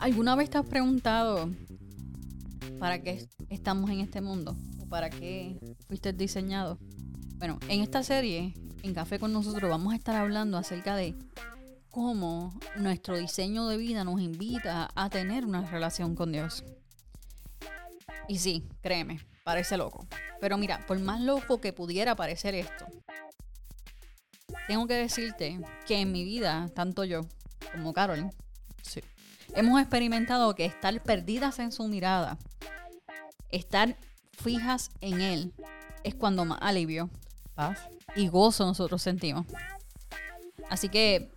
¿Alguna vez te has preguntado para qué estamos en este mundo? ¿O para qué fuiste diseñado? Bueno, en esta serie, en Café con nosotros, vamos a estar hablando acerca de cómo nuestro diseño de vida nos invita a tener una relación con Dios. Y sí, créeme, parece loco. Pero mira, por más loco que pudiera parecer esto, tengo que decirte que en mi vida, tanto yo como Carol, sí, hemos experimentado que estar perdidas en su mirada, estar fijas en Él, es cuando más alivio, paz y gozo nosotros sentimos. Así que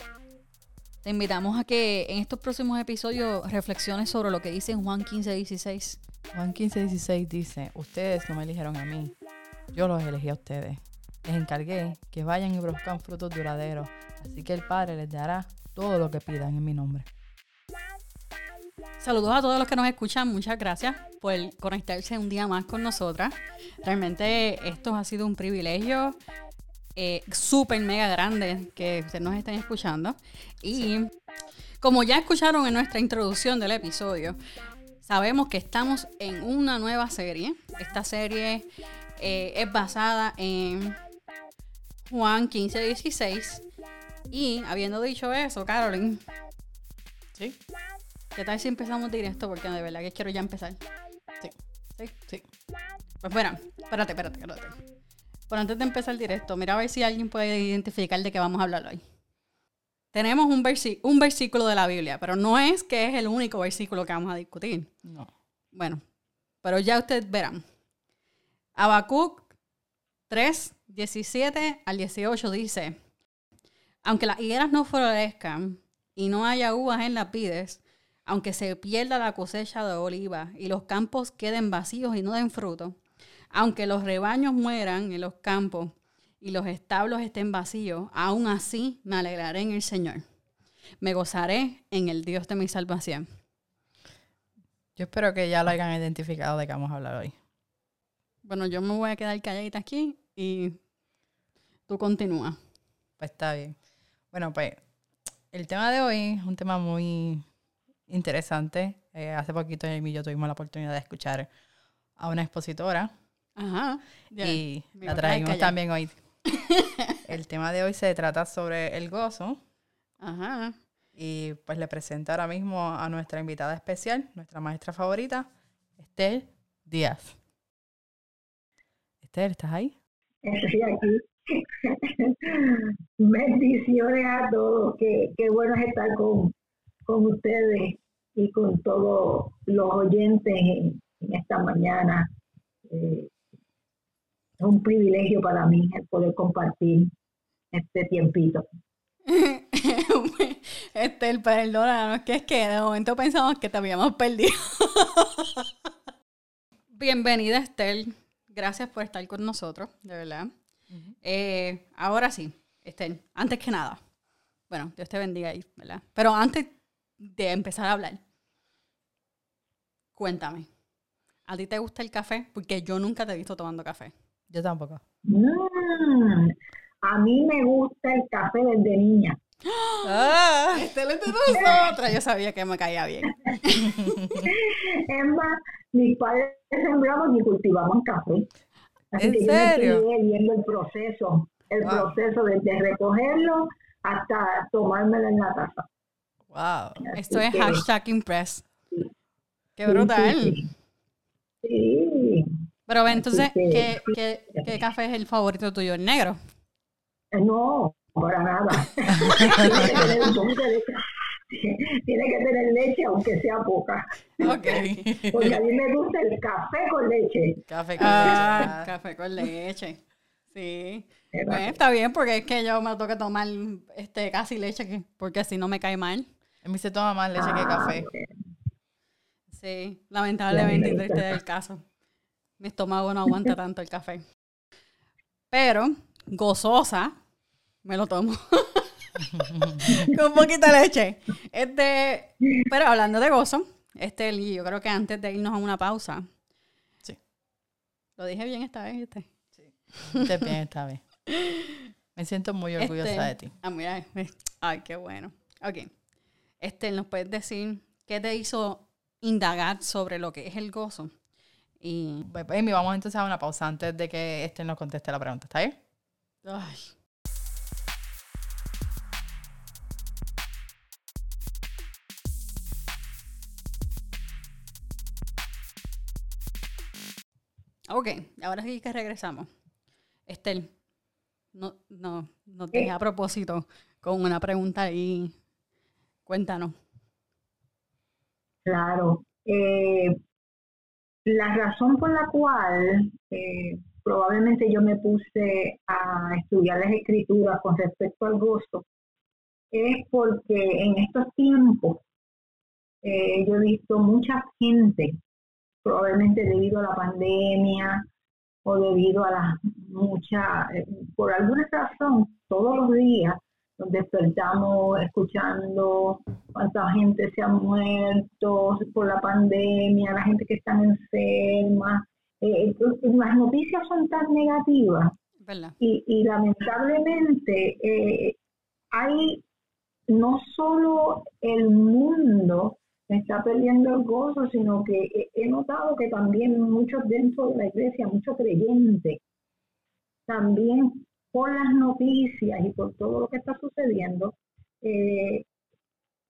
te invitamos a que en estos próximos episodios reflexiones sobre lo que dice Juan 15, 16. Juan 15, 16 dice, ustedes no me eligieron a mí, yo los elegí a ustedes. Les encargué que vayan y produzcan frutos duraderos, así que el Padre les dará todo lo que pidan en mi nombre. Saludos a todos los que nos escuchan. Muchas gracias por conectarse un día más con nosotras. Realmente esto ha sido un privilegio eh, súper mega grande que ustedes nos estén escuchando. Y como ya escucharon en nuestra introducción del episodio, sabemos que estamos en una nueva serie. Esta serie eh, es basada en Juan 15, 16. Y habiendo dicho eso, Carolyn. ¿Sí? ¿Qué tal si empezamos directo? Porque de verdad que quiero ya empezar. Sí. ¿Sí? Sí. Pues bueno, espérate, espérate, espérate. Pero antes de empezar el directo, mira a ver si alguien puede identificar de qué vamos a hablar hoy. Tenemos un, un versículo de la Biblia, pero no es que es el único versículo que vamos a discutir. No. Bueno, pero ya ustedes verán. Habacuc 3, 17 al 18 dice, aunque las higueras no florezcan y no haya uvas en las vides, aunque se pierda la cosecha de oliva y los campos queden vacíos y no den fruto, aunque los rebaños mueran en los campos y los establos estén vacíos, aún así me alegraré en el Señor. Me gozaré en el Dios de mi salvación. Yo espero que ya lo hayan identificado de qué vamos a hablar hoy. Bueno, yo me voy a quedar calladita aquí y tú continúa. Pues está bien. Bueno, pues el tema de hoy es un tema muy interesante. Eh, hace poquito Amy y yo tuvimos la oportunidad de escuchar a una expositora. Ajá. y la traímos también hoy. el tema de hoy se trata sobre el gozo. Ajá. Y pues le presento ahora mismo a nuestra invitada especial, nuestra maestra favorita, Esther Díaz. Esther, ¿estás ahí? Estoy aquí. Bendiciones a todos. Qué, qué bueno es estar con, con ustedes y con todos los oyentes en, esta mañana. Eh, es un privilegio para mí el poder compartir este tiempito. Estel, perdónanos, que es que de momento pensamos que te habíamos perdido. Bienvenida, Estel. Gracias por estar con nosotros, de verdad. Eh, ahora sí, Estel, antes que nada, bueno, Dios te bendiga ahí, ¿verdad? Pero antes de empezar a hablar, cuéntame, ¿a ti te gusta el café? Porque yo nunca te he visto tomando café. Yo tampoco. Mm, a mí me gusta el café desde niña. ¡Ah! Este lo otra. Yo sabía que me caía bien. es más, mis padres sembramos y cultivamos café. Así ¿En que serio? Yo me viendo el proceso, el proceso desde recogerlo hasta tomármelo en la taza. Wow. Esto es hashtag impress. Qué brutal. Sí. Pero entonces, ¿qué, qué, qué café es el favorito tuyo? ¿El negro? Eh, no, para nada. tiene, que tener leche, aunque sea poca. Ok. Porque a mí me gusta el café con leche. Café con ah, leche. Café con leche. Sí. Bueno, está bien, porque es que yo me toca tomar este, casi leche, porque así no me cae mal. A mí se toma más leche que ah, café. Sí, lamentablemente este es el caso. Mi estómago no aguanta tanto el café. Pero, gozosa, me lo tomo. Con poquita leche. Este, pero hablando de gozo, este, yo creo que antes de irnos a una pausa. Sí. Lo dije bien esta vez, este. Sí. Lo bien esta vez. Me siento muy orgullosa este, de ti. Ah, mira, ay, qué bueno. Ok. Este, ¿nos puedes decir ¿qué te hizo indagar sobre lo que es el gozo? Y, Pues, Amy, vamos entonces a una pausa antes de que este nos conteste la pregunta, ¿está bien? ay, Ok, ahora sí que regresamos. Estel, no, no, no te Eh. a propósito con una pregunta y cuéntanos. Claro. Eh, la razón por la cual eh, probablemente yo me puse a estudiar las escrituras con respecto al gozo es porque en estos tiempos eh, yo he visto mucha gente, probablemente debido a la pandemia o debido a la mucha, eh, por alguna razón, todos los días nos despertamos escuchando cuánta gente se ha muerto por la pandemia, la gente que está enferma. Eh, entonces, las noticias son tan negativas y, y lamentablemente eh, hay no solo el mundo está perdiendo el gozo, sino que he- he notado que también muchos dentro de la iglesia, muchos creyentes, también por las noticias y por todo lo que está sucediendo, eh,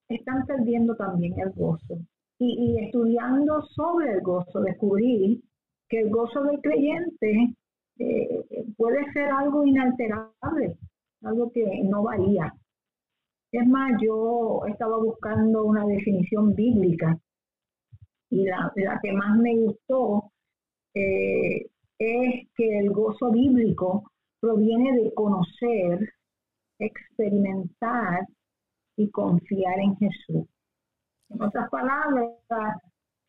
están perdiendo también el gozo. Y, estudiando sobre el gozo, descubrí que el gozo del creyente eh, puede ser algo inalterable, algo que no varía. Es más, yo estaba buscando una definición bíblica y la, la que más me gustó eh, es que el gozo bíblico proviene de conocer, experimentar y confiar en Jesús. En otras palabras,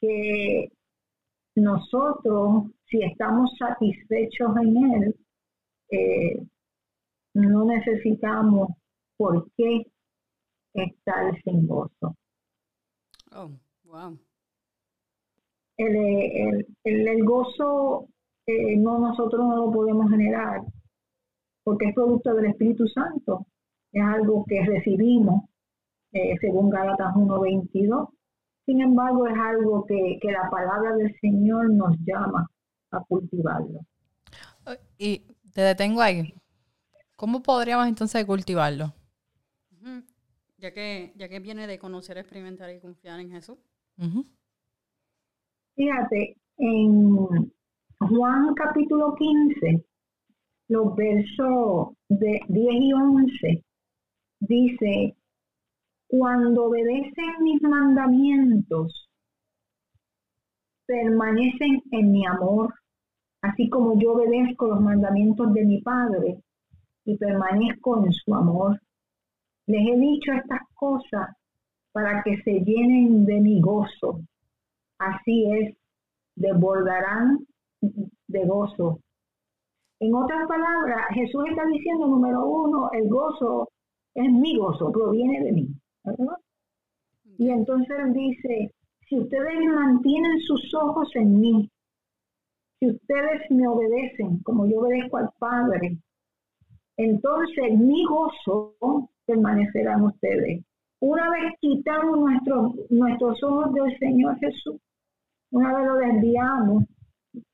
que nosotros, si estamos satisfechos en Él, eh, no necesitamos por qué estar sin gozo. Oh, wow. El, el- el- el gozo eh, no nosotros no lo podemos generar porque es producto del Espíritu Santo. Es algo que recibimos eh, según Gálatas 1.22. Sin embargo, es algo que, que la palabra del Señor nos llama a cultivarlo. Y te detengo ahí. ¿Cómo podríamos entonces cultivarlo? Ya que, ya que viene de conocer, experimentar y confiar en Jesús. Fíjate, en Juan capítulo 15, los versos de 10 y 11, dice, cuando obedecen mis mandamientos, permanecen en mi amor, así como yo obedezco los mandamientos de mi Padre y permanezco en su amor. Les he dicho estas cosas para que se llenen de mi gozo. Así es, desbordarán de gozo. En otras palabras, Jesús está diciendo, número uno, el gozo es mi gozo, proviene de mí. ¿verdad? Y entonces dice, si ustedes mantienen sus ojos en mí, si ustedes me obedecen como yo obedezco al Padre, entonces mi gozo permanecerá en ustedes. Una vez quitamos nuestros, nuestros ojos del Señor Jesús, una vez lo desviamos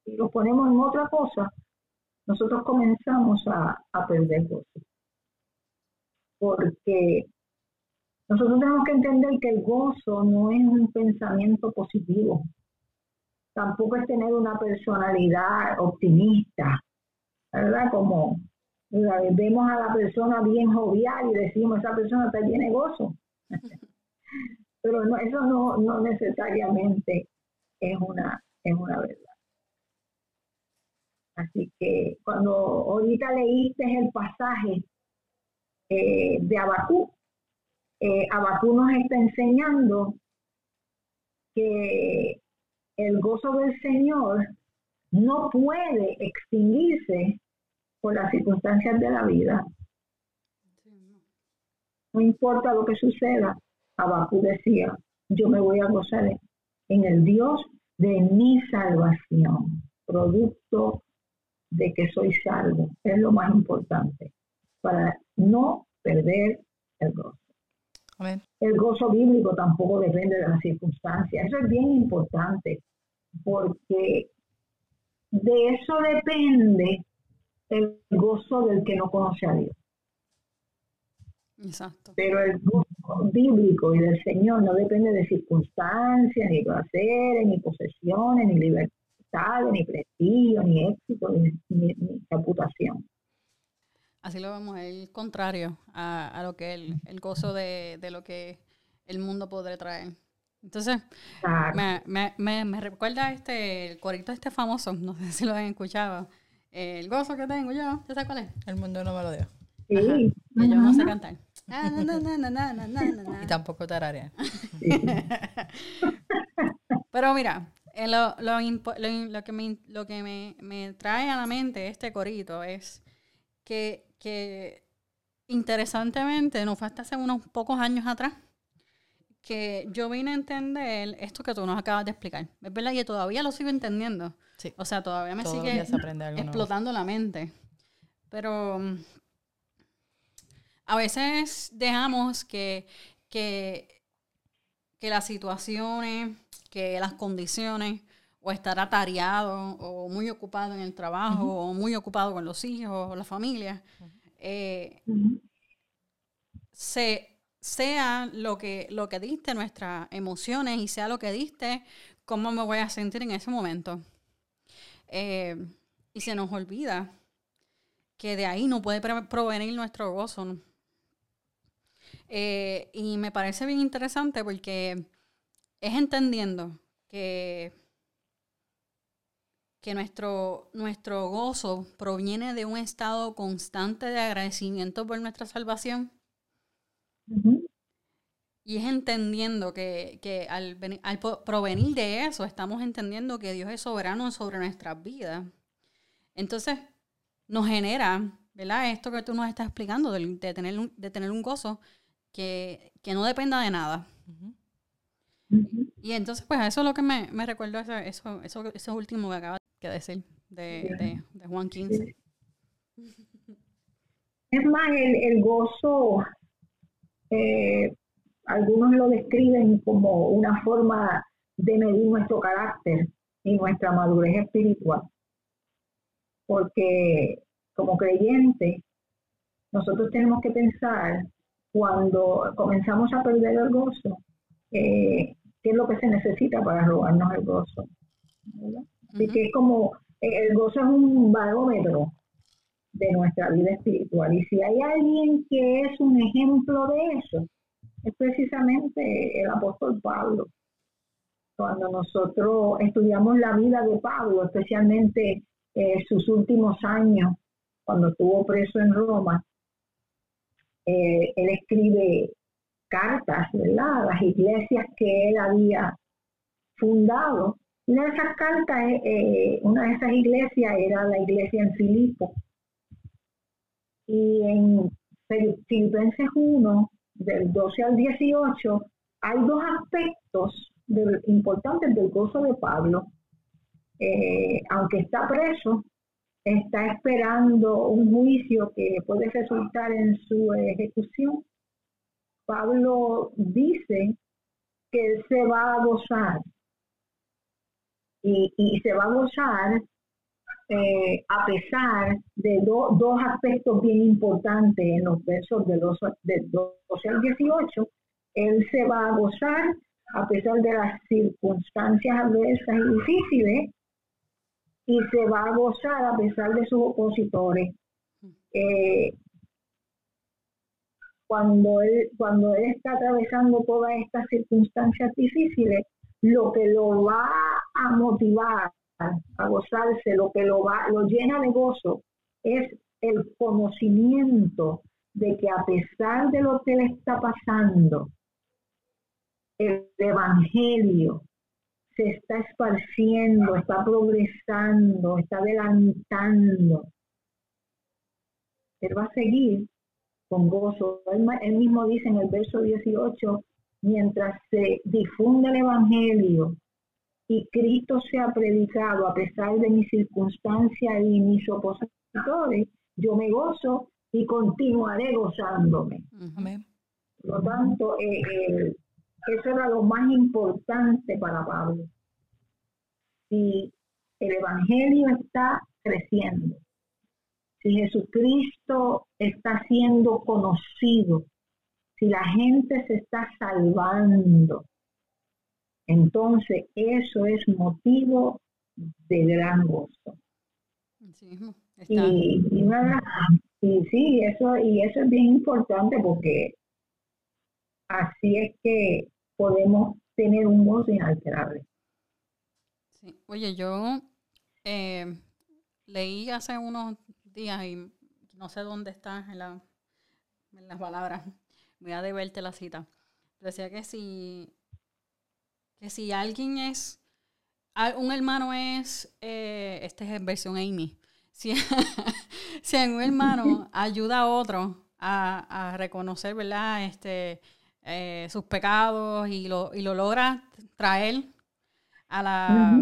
y lo ponemos en otra cosa, nosotros comenzamos a, a perder gozo. Porque nosotros tenemos que entender que el gozo no es un pensamiento positivo. Tampoco es tener una personalidad optimista, ¿verdad? Como vemos a la persona bien jovial y decimos, esa persona está llena de gozo. Pero no, eso no, no necesariamente es una, es una verdad. Así que cuando ahorita leíste el pasaje eh, de Abacú, eh, Abacú nos está enseñando que el gozo del Señor no puede extinguirse por las circunstancias de la vida. No importa lo que suceda, Abacú decía, yo me voy a gozar en el Dios de mi salvación, producto de que soy salvo. Es lo más importante para no perder el gozo. El gozo bíblico tampoco depende de las circunstancias. Eso es bien importante porque de eso depende el gozo del que no conoce a Dios. Exacto. Pero el gozo bíblico y del Señor no depende de circunstancias, ni placeres, ni posesiones, ni ni prestigio, ni éxito, ni, reputación. Así lo vemos, el contrario a, lo que el, el gozo de, lo que el mundo podrá traer. Entonces, me, me, me, recuerda este, el corito este famoso, no sé si lo han escuchado, el gozo que tengo yo, ¿ya sabes cuál es? El mundo no me lo dio. Sí. yo no sé cantar. y tampoco tararear. Pero mira, eh, lo, lo, lo, que, me, lo que me, me, trae a la mente este corito es que, que interesantemente, no fue hasta hace unos pocos años atrás, que yo vine a entender esto que tú nos acabas de explicar. Es verdad que todavía lo sigo entendiendo. O sea, todavía me sigue explotando la mente. Pero a veces dejamos que, que, que las situaciones, que las condiciones, o estar atareado, o muy ocupado en el trabajo, o muy ocupado con los hijos, o la familia, eh, sea lo que, lo que diste, nuestras emociones, y sea lo que diste, cómo me voy a sentir en ese momento. Eh, y se nos olvida que de ahí no puede provenir nuestro gozo. Eh, y me parece bien interesante porque es entendiendo que, que nuestro, nuestro gozo proviene de un estado constante de agradecimiento por nuestra salvación. Y es entendiendo que, al, al, provenir de eso, estamos entendiendo que Dios es soberano sobre nuestras vidas. Entonces, nos genera, ¿verdad? Esto que tú nos estás explicando, de, tener, un, de tener un gozo que, no dependa de nada. Y entonces, pues eso es lo que me, me recuerdo, eso, eso, eso, último que acaba de decir de, Juan 15. Es más, el, el gozo eh, algunos lo describen como una forma de medir nuestro carácter y nuestra madurez espiritual. Porque como creyentes, nosotros tenemos que pensar cuando comenzamos a perder el gozo, eh, qué es lo que se necesita para robarnos el gozo. Así que es como, el gozo es un barómetro de nuestra vida espiritual. Y si hay alguien que es un ejemplo de eso, es precisamente el apóstol Pablo. Cuando nosotros estudiamos la vida de Pablo, especialmente eh, sus últimos años, cuando estuvo preso en Roma, eh, él escribe cartas, ¿verdad? Las iglesias que él había fundado. Una de esas cartas, eh, una de esas iglesias era la iglesia en Filipo. Y en Filipenses 1, del 12 al 18, hay dos aspectos importantes del gozo de Pablo. Eh, aunque está preso, está esperando un juicio que puede resultar en su ejecución. Pablo dice que él se va a gozar. Y, se va a gozar eh, a pesar de dos aspectos bien importantes en los versos de, los, de 12 al 18, él se va a gozar a pesar de las circunstancias adversas y difíciles y se va a gozar a pesar de sus opositores. Eh, cuando, él, cuando él está atravesando todas estas circunstancias difíciles, lo que lo va a motivar a gozarse, lo que lo, va, lo llena de gozo es el conocimiento de que a pesar de lo que le está pasando, el Evangelio se está esparciendo, está progresando, está adelantando. Él va a seguir con gozo. Él, él mismo dice en el verso 18, mientras se difunde el Evangelio, y Cristo se ha predicado a pesar de mis circunstancias y mis opositores, yo me gozo y continuaré gozándome. Por lo tanto, eh, eh, eso era lo más importante para Pablo. Si el Evangelio está creciendo, si Jesucristo está siendo conocido, si la gente se está salvando, entonces eso es motivo de gran gozo. y, y, sí, eso, y eso es bien importante porque así es que podemos tener un gozo inalterable. Sí. Oye, yo eh, leí hace unos días y no sé dónde está en, la, en las palabras, voy a deberte la cita. Decía que si, que si alguien es, un hermano es, eh, este es versión Amy, si, si un hermano ayuda a otro a, a reconocer, ¿verdad? Este, eh, sus pecados y lo, y lo logra traer a la,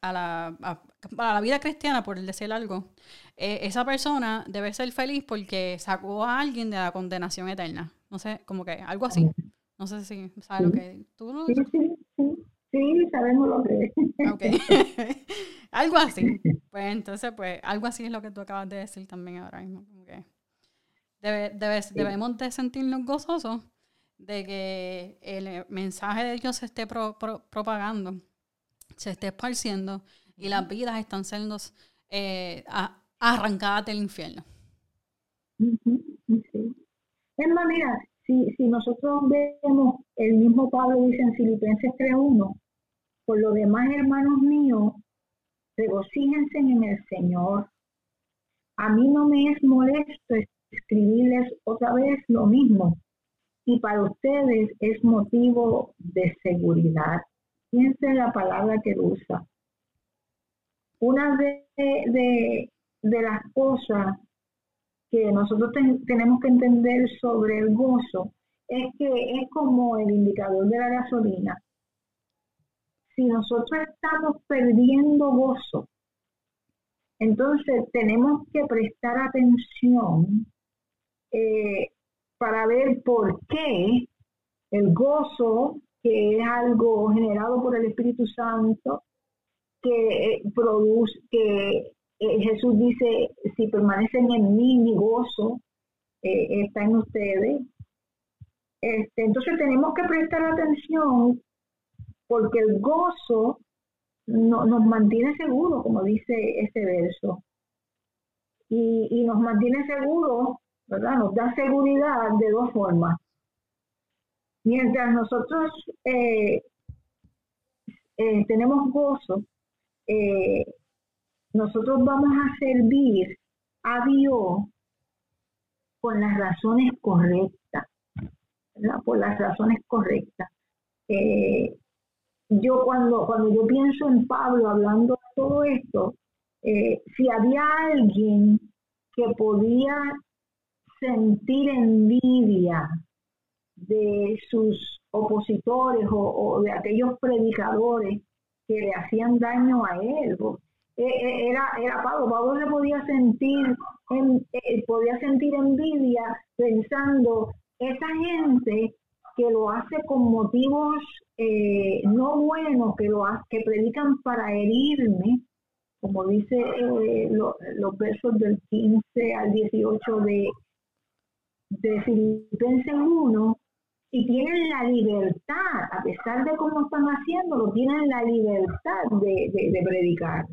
a, la, a, la vida cristiana, por decir algo, eh, esa persona debe ser feliz porque sacó a alguien de la condenación eterna. No sé, como que algo así. No sé si sabes lo que... ¿Tú Sí, sí, sí. Sí, sabemos lo que es. Okay. algo así. Pues entonces, pues, algo así es lo que tú acabas de decir también ahora mismo. debe, debemos de sentirnos gozosos de que el mensaje de Dios se esté propagando, se esté esparciendo y las vidas están siendo eh, arrancadas del infierno. Mira, si, si nosotros vemos, el mismo Pablo dice en Filipenses 3.1, por lo demás, hermanos míos, regocíjense en el Señor. A mí no me es molesto escribirles otra vez lo mismo, y para ustedes es motivo de seguridad. Piensen la palabra que usa. Una de, de, las cosas que nosotros tenemos que entender sobre el gozo es que es como el indicador de la gasolina. Si nosotros estamos perdiendo gozo, entonces tenemos que prestar atención eh, para ver por qué el gozo, que es algo generado por el Espíritu Santo, que eh, produce, que eh, Jesús dice, si permanecen en mí, mi gozo eh, está en ustedes. Este, entonces tenemos que prestar atención porque el gozo no, nos mantiene seguros, como dice ese verso. Y, y nos mantiene seguros nos da seguridad de dos formas. Mientras nosotros eh, eh, tenemos gozo, eh, nosotros vamos a servir a Dios con las razones correctas, por las razones correctas. yo cuando, cuando yo pienso en Pablo hablando de todo esto, si había alguien que podía sentir envidia de sus opositores o, de aquellos predicadores que le hacían daño a él. E, e, era, era Pablo, Pablo le podía sentir, en, eh, podía sentir envidia pensando, esa gente que lo hace con motivos eh, no buenos, que lo que predican para herirme, como dice eh, los versos del 15 al 18 de de Filipenses 1 y tienen la libertad, a pesar de cómo están haciéndolo, tienen la libertad de, predicar.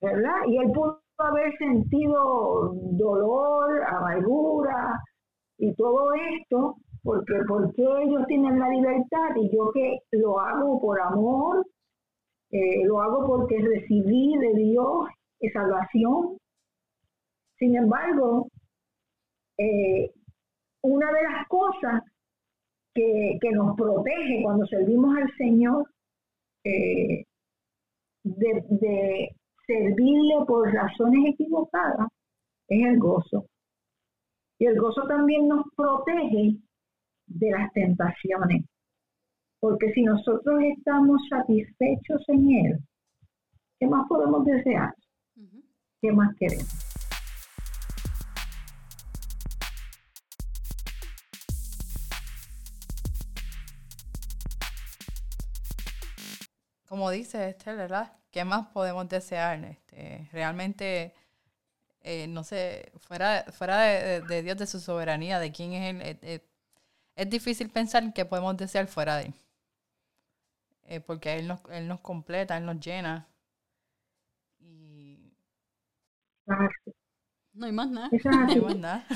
¿Verdad? Y él pudo haber sentido dolor, amargura y todo esto, porque, porque ellos tienen la libertad y yo que lo hago por amor, eh, lo hago porque recibí de Dios salvación. Sin embargo, eh, una de las cosas que, nos protege cuando servimos al Señor eh, de, servirle por razones equivocadas es el gozo. Y el gozo también nos protege de las tentaciones. Porque si nosotros estamos satisfechos en Él, ¿qué más podemos desear? ¿Qué más queremos? Como dice Esther, ¿verdad? ¿Qué más podemos desear? Este, realmente, eh, no sé, fuera, fuera de, Dios, de su soberanía, de quién es Él, eh, eh, es difícil pensar que podemos desear fuera de Él. porque él nos, él nos completa, Él nos llena. Y... No hay más nada. No hay más nada.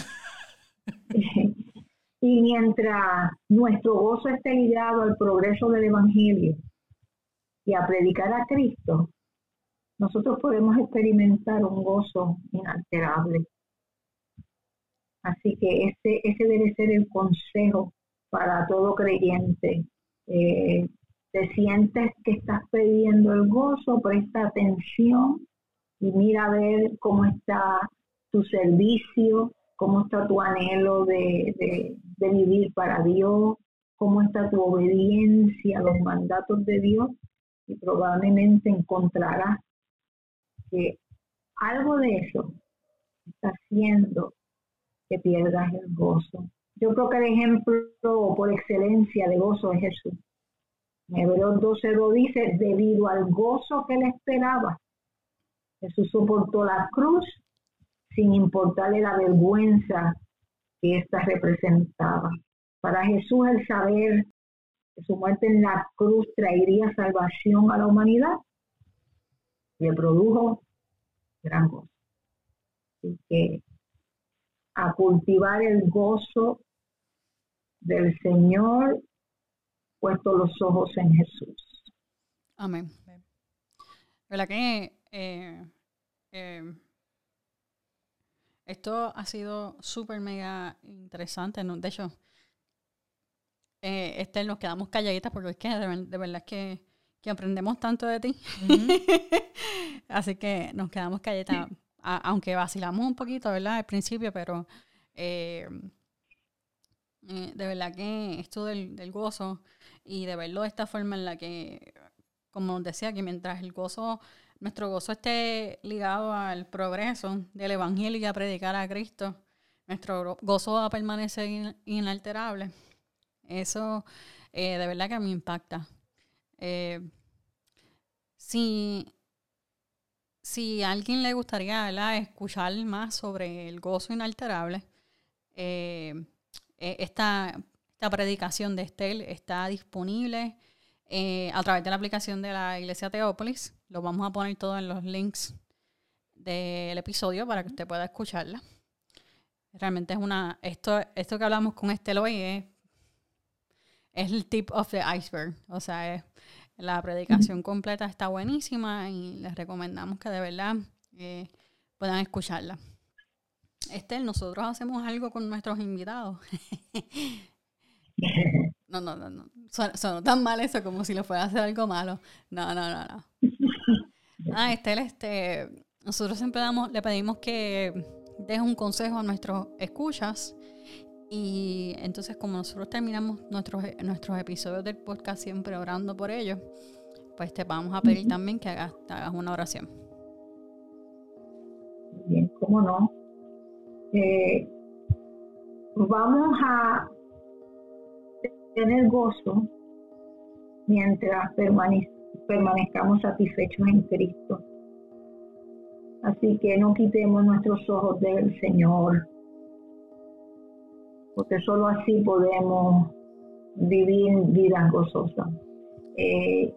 y mientras nuestro gozo esté ligado al progreso del Evangelio, y a predicar a Cristo, nosotros podemos experimentar un gozo inalterable. Así que ese, ese debe ser el consejo para todo creyente. Eh, te sientes que estás perdiendo el gozo, presta atención y mira a ver cómo está tu servicio, cómo está tu anhelo de vivir para Dios, cómo está tu obediencia a los mandatos de Dios y probablemente encontrarás que algo de eso está haciendo que pierdas el gozo. Yo creo que el ejemplo por excelencia de gozo es Jesús. En Hebreos 12 lo dice, debido al gozo que le esperaba, Jesús soportó la cruz sin importarle la vergüenza que ésta representaba. Para Jesús el saber que su muerte en la cruz traería salvación a la humanidad, le produjo gran gozo. Así que a cultivar el gozo del Señor, puesto los ojos en Jesús. Amén. ¿Verdad que eh, eh, esto ha sido súper mega interesante? ¿no? De hecho, eh, nos quedamos calladitas porque es que de, verdad que, aprendemos tanto de ti. Así que nos quedamos calladitas, aunque vacilamos un poquito, ¿verdad? Al principio, pero eh, eh, de verdad que esto del, del, gozo y de verlo de esta forma en la que, como decía, que mientras el gozo, nuestro gozo esté ligado al progreso del Evangelio y a predicar a Cristo, nuestro gozo va a permanecer inalterable. Eso eh, de verdad que me impacta. Eh, si, a alguien le gustaría escuchar más sobre el gozo inalterable, eh, esta, esta, predicación de Estel está disponible a través de la aplicación de la Iglesia Teópolis. Lo vamos a poner todo en los links del episodio para que usted pueda escucharla. Realmente es una, esto, esto que hablamos con Estel hoy es es el tip of the iceberg. O sea, la predicación completa está buenísima y les recomendamos que de verdad eh, puedan escucharla. Estel, nosotros hacemos algo con nuestros invitados. no, no, no, no. Son, tan mal eso como si lo fuera a hacer algo malo. No, no, no, no. Ah, Estel, este, nosotros siempre damos, le pedimos que deje un consejo a nuestros escuchas y entonces como nosotros terminamos nuestros, nuestros episodios del podcast siempre orando por ellos, pues te vamos a pedir también que hagas, hagas una oración. Bien, cómo no. Eh, vamos a tener gozo mientras permanezcamos satisfechos en Cristo. Así que no quitemos nuestros ojos del Señor porque solo así podemos vivir vidas gozosas. Eh,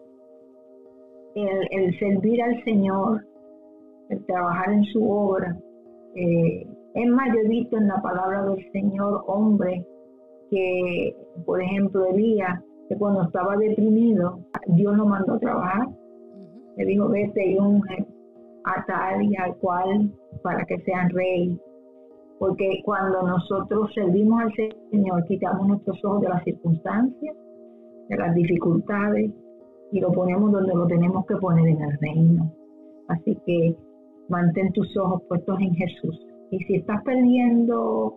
el, servir al Señor, el trabajar en su obra. Eh, es más, yo he visto en la palabra del Señor hombre que, por ejemplo, Elías, que cuando estaba deprimido, Dios lo mandó a trabajar. Le dijo, vete y unge a tal y al cual para que sean rey porque cuando nosotros servimos al Señor, quitamos nuestros ojos de las circunstancias, de las dificultades, y lo ponemos donde lo tenemos que poner en el reino. Así que mantén tus ojos puestos en Jesús. Y si estás perdiendo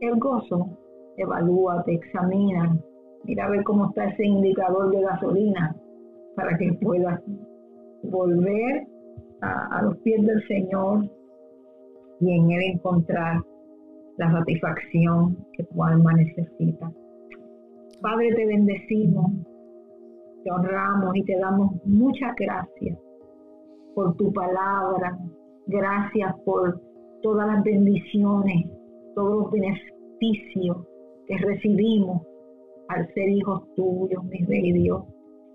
el gozo, evalúate, examina, mira a ver cómo está ese indicador de gasolina para que puedas volver a, a los pies del Señor y en Él encontrar la satisfacción que tu alma necesita. Padre, te bendecimos te honramos y te damos muchas gracias por tu palabra. Gracias por todas las bendiciones, todos los beneficios que recibimos al ser hijos tuyos, mi rey Dios.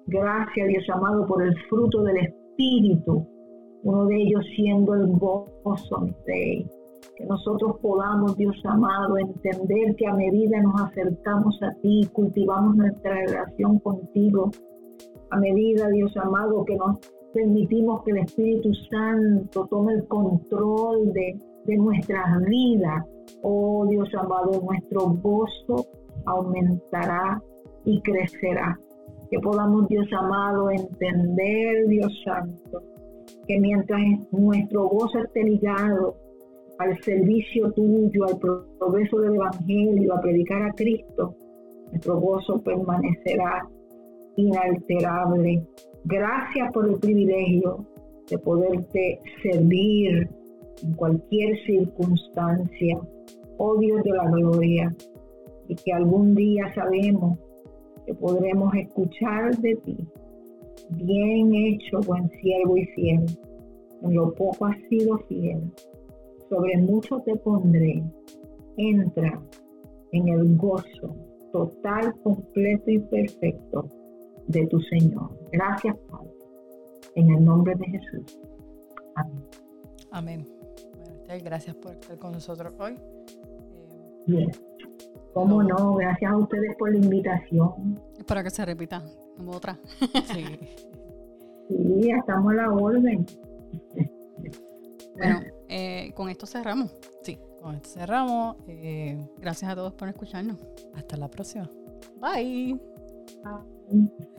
Gracias, Dios amado, por el fruto del Espíritu, uno de ellos siendo el gozo. Que nosotros podamos, Dios amado, entender que a medida nos acercamos a ti, cultivamos nuestra relación contigo, a medida, Dios amado, que nos permitimos que el Espíritu Santo tome el control de, de nuestras vidas, oh Dios amado, nuestro gozo aumentará y crecerá. Que podamos, Dios amado, entender, Dios Santo, que mientras nuestro gozo esté ligado al servicio tuyo, al progreso del Evangelio, a predicar a Cristo, nuestro gozo permanecerá inalterable. Gracias por el privilegio de poderte servir en cualquier circunstancia. Oh Dios de la gloria, y que algún día sabemos que podremos escuchar de ti. Bien hecho, buen siervo y fiel. En lo poco has sido fiel. Sobre mucho te pondré. Entra en el gozo total, completo y perfecto de tu Señor. Gracias, Padre. En el nombre de Jesús. Amén. Amén. Bueno, gracias por estar con nosotros hoy. Bien. ¿Cómo no? Gracias a ustedes por la invitación. Espero que se repita como otra. Sí. sí, estamos a la orden. Bueno, eh, con esto cerramos. Sí, con esto cerramos. Eh, gracias a todos por escucharnos. Hasta la próxima. Bye. Bye.